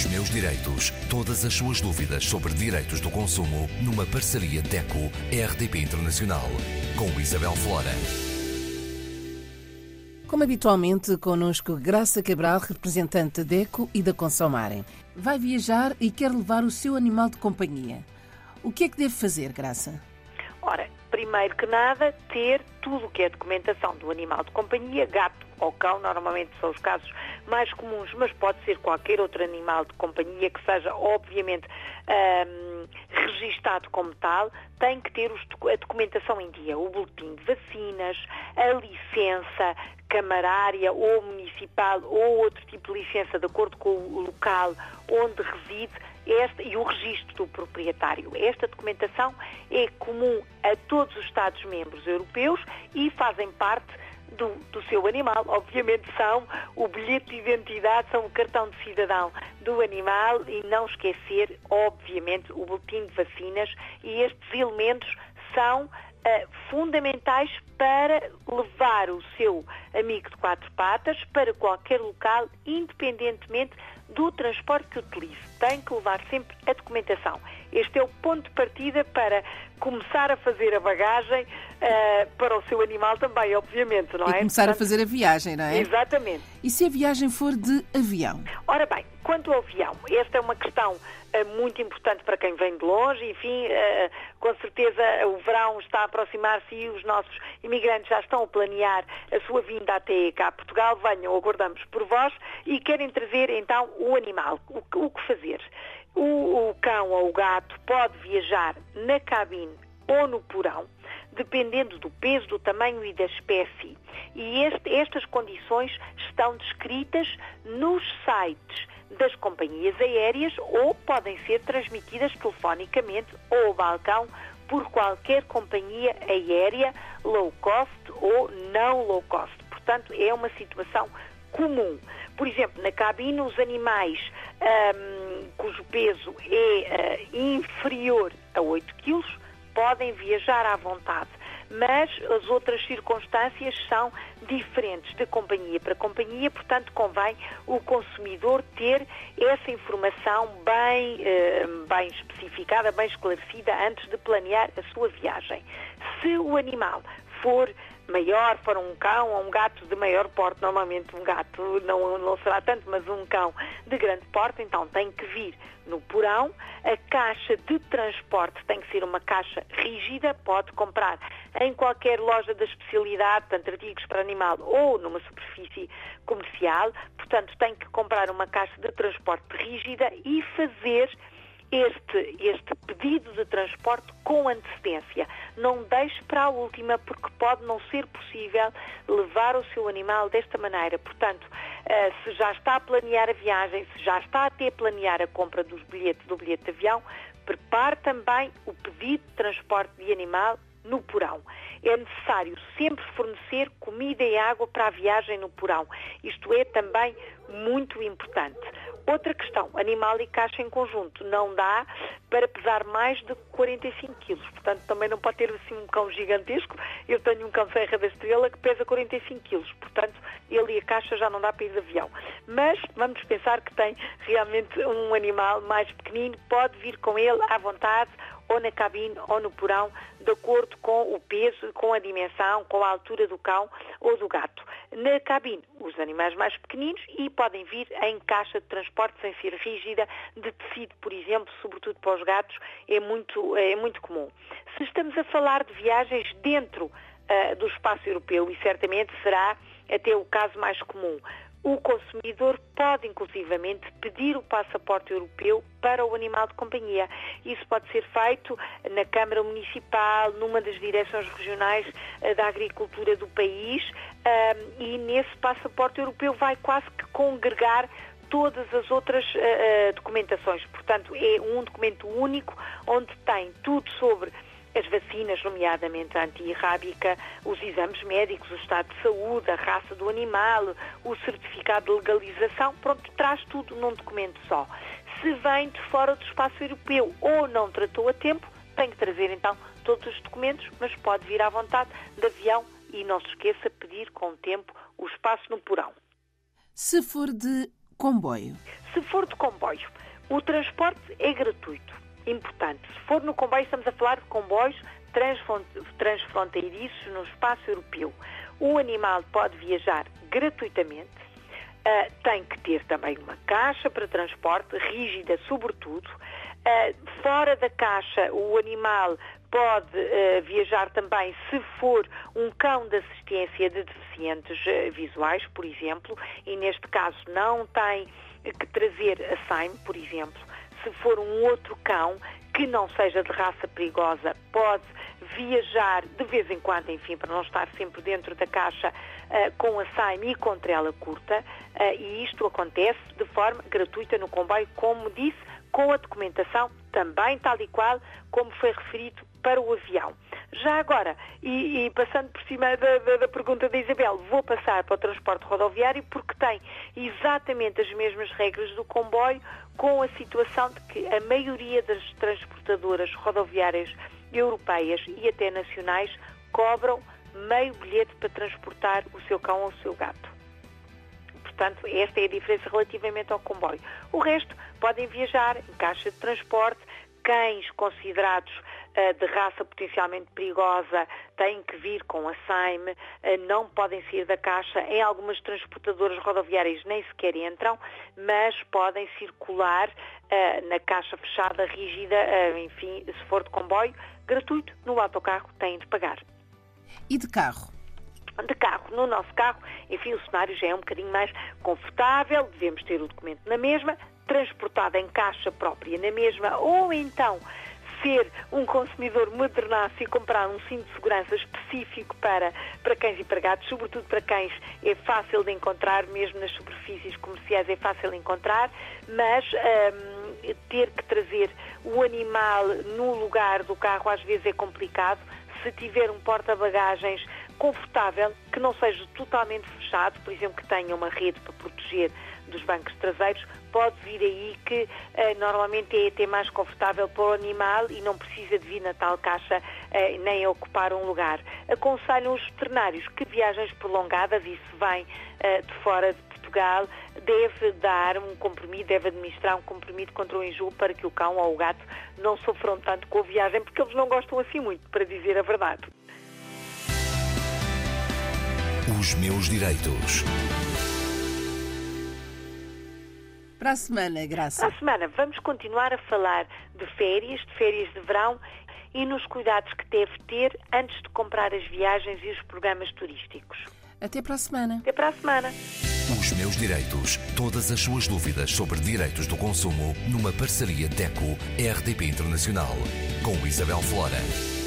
Os meus direitos. Todas as suas dúvidas sobre direitos do consumo numa parceria DECO-RDP Internacional. Com Isabel Flora. Como habitualmente, connosco Graça Cabral, representante da DECO e da Consomarem. Vai viajar e quer levar o seu animal de companhia. O que é que deve fazer, Graça? Ora, primeiro que nada, ter tudo o que é documentação do animal de companhia, gato ou cão, normalmente são os casos mais comuns, mas pode ser qualquer outro animal de companhia que seja, obviamente, um, registado como tal, tem que ter a documentação em dia, o boletim de vacinas, a licença camarária ou municipal ou outro tipo de licença de acordo com o local onde reside este, e o registro do proprietário. Esta documentação é comum a todos os Estados-membros europeus e fazem parte do, do, seu animal. Obviamente são o bilhete de identidade, são o cartão de cidadão do animal e não esquecer, obviamente, o boletim de vacinas e estes elementos são uh, fundamentais para levar o seu amigo de quatro patas para qualquer local, independentemente do transporte que utilize. Tem que levar sempre a documentação. Este é o ponto de partida para começar a fazer a bagagem uh, para o seu animal também, obviamente, não e é? começar Portanto, a fazer a viagem, não é? Exatamente. E se a viagem for de avião? Ora bem, quanto ao avião, esta é uma questão uh, muito importante para quem vem de longe, enfim, uh, com certeza o verão está a aproximar-se e os nossos imigrantes já estão a planear a sua vinda até cá a Portugal, venham, aguardamos por vós e querem trazer então o animal. O, que fazer? O cão ou o gato pode viajar na cabine ou no porão, dependendo do peso, do tamanho e da espécie. E este, estas condições estão descritas nos sites das companhias aéreas ou podem ser transmitidas telefonicamente ou ao balcão por qualquer companhia aérea low cost ou não low cost. Portanto, é uma situação comum. Por exemplo, na cabine, os animais um, cujo peso é uh, inferior a 8 kg podem viajar à vontade mas as outras circunstâncias são diferentes de companhia para companhia, portanto convém o consumidor ter essa informação bem, eh, bem especificada, bem esclarecida antes de planear a sua viagem. Se o animal for maior, for um cão ou um gato de maior porte, normalmente um gato não, não será tanto, mas um cão de grande porte, então tem que vir no porão. A caixa de transporte tem que ser uma caixa rígida, pode comprar em qualquer loja da especialidade, tanto artigos para animal ou numa superfície comercial. Portanto, tem que comprar uma caixa de transporte rígida e fazer este, este pedido de transporte com antecedência. Não deixe para a última, porque pode não ser possível levar o seu animal desta maneira. Portanto, uh, se já está a planear a viagem, se já está a ter planear a compra dos bilhetes, do bilhete de avião, prepare também o pedido de transporte de animal no porão. É necessário sempre fornecer comida e água para a viagem no porão. Isto é também muito importante. Outra questão, animal e caixa em conjunto. Não dá para pesar mais de 45 quilos. Portanto, também não pode ter assim um cão gigantesco. Eu tenho um cão Serra da Estrela que pesa 45 quilos. Portanto, ele e a caixa já não dá para ir de avião. Mas vamos pensar que tem realmente um animal mais pequenino. Pode vir com ele à vontade ou na cabine ou no porão, de acordo com o peso, com a dimensão, com a altura do cão ou do gato. Na cabine, os animais mais pequeninos e podem vir em caixa de transporte sem ser rígida, de tecido, por exemplo, sobretudo para os gatos, é muito, é muito comum. Se estamos a falar de viagens dentro uh, do espaço europeu, e certamente será até o caso mais comum, o consumidor pode, inclusivamente, pedir o passaporte europeu para o animal de companhia. Isso pode ser feito na Câmara Municipal, numa das direções regionais eh, da agricultura do país, e nesse passaporte europeu vai quase que congregar todas as outras uh, documentações. Portanto, é um documento único onde tem tudo sobre as vacinas, nomeadamente a antirrábica, os exames médicos, o estado de saúde, a raça do animal, o certificado de legalização, pronto, traz tudo num documento só. Se vem de fora do espaço europeu ou não tratou a tempo, tem que trazer então todos os documentos, mas pode vir à vontade de avião e não se esqueça pedir com tempo o espaço no porão. Se for de comboio? Se for de comboio, o transporte é gratuito. Importante. Se for no comboio, estamos a falar de comboios transfronteiriços no espaço europeu. O animal pode viajar gratuitamente, uh, tem que ter também uma caixa para transporte, rígida sobretudo. Uh, fora da caixa, o animal pode uh, viajar também se for um cão de assistência de deficientes visuais, por exemplo, e neste caso não tem que trazer a SAIM, por exemplo. Se for um outro cão que não seja de raça perigosa, pode viajar de vez em quando, enfim, para não estar sempre dentro da caixa uh, com a SAIM e com trela curta, uh, e isto acontece de forma gratuita no comboio, como disse, com a documentação também tal e qual como foi referido para o avião. Já agora, e, e passando por cima da, da, da, pergunta da Isabel, vou passar para o transporte rodoviário porque tem exatamente as mesmas regras do comboio, com a situação de que a maioria das transportadoras rodoviárias europeias e até nacionais cobram meio bilhete para transportar o seu cão ou o seu gato. Portanto, esta é a diferença relativamente ao comboio. O resto podem viajar em caixa de transporte, cães considerados de raça potencialmente perigosa têm que vir com a SAIM, uh, não podem sair da caixa. Em algumas transportadoras rodoviárias nem sequer entram, mas podem circular uh, na caixa fechada, rígida, enfim, se for de comboio, gratuito, no autocarro têm de pagar. E de carro? De carro, no nosso carro, enfim, o cenário já é um bocadinho mais confortável, devemos ter o documento na mesma, transportado em caixa própria na mesma, ou então ser um consumidor modernaço e comprar um cinto de segurança específico para, para cães e para gatos, sobretudo para cães é fácil de encontrar, mesmo nas superfícies comerciais é fácil de encontrar, mas hum, ter que trazer o animal no lugar do carro às vezes é complicado. Se tiver um porta-bagagens confortável, que não seja totalmente fechado, por exemplo, que tenha uma rede para proteger dos bancos traseiros, pode vir aí que uh, normalmente é até mais confortável para o animal e não precisa de vir na tal caixa uh, nem ocupar um lugar. Aconselham os veterinários que viagens prolongadas, e se vem uh, de fora de Portugal, deve dar um comprimido, deve administrar um comprimido contra o enjoo para que o cão ou o gato não sofram tanto com a viagem, porque eles não gostam assim muito, para dizer a verdade. Os meus direitos. Para a semana, Graça. Para a semana, vamos continuar a falar de férias, de férias de verão e nos cuidados que deve ter antes de comprar as viagens e os programas turísticos. Até para a semana. Até para a semana. Os meus direitos. Todas as suas dúvidas sobre direitos do consumo numa parceria DECO-RDP Internacional com Isabel Flora.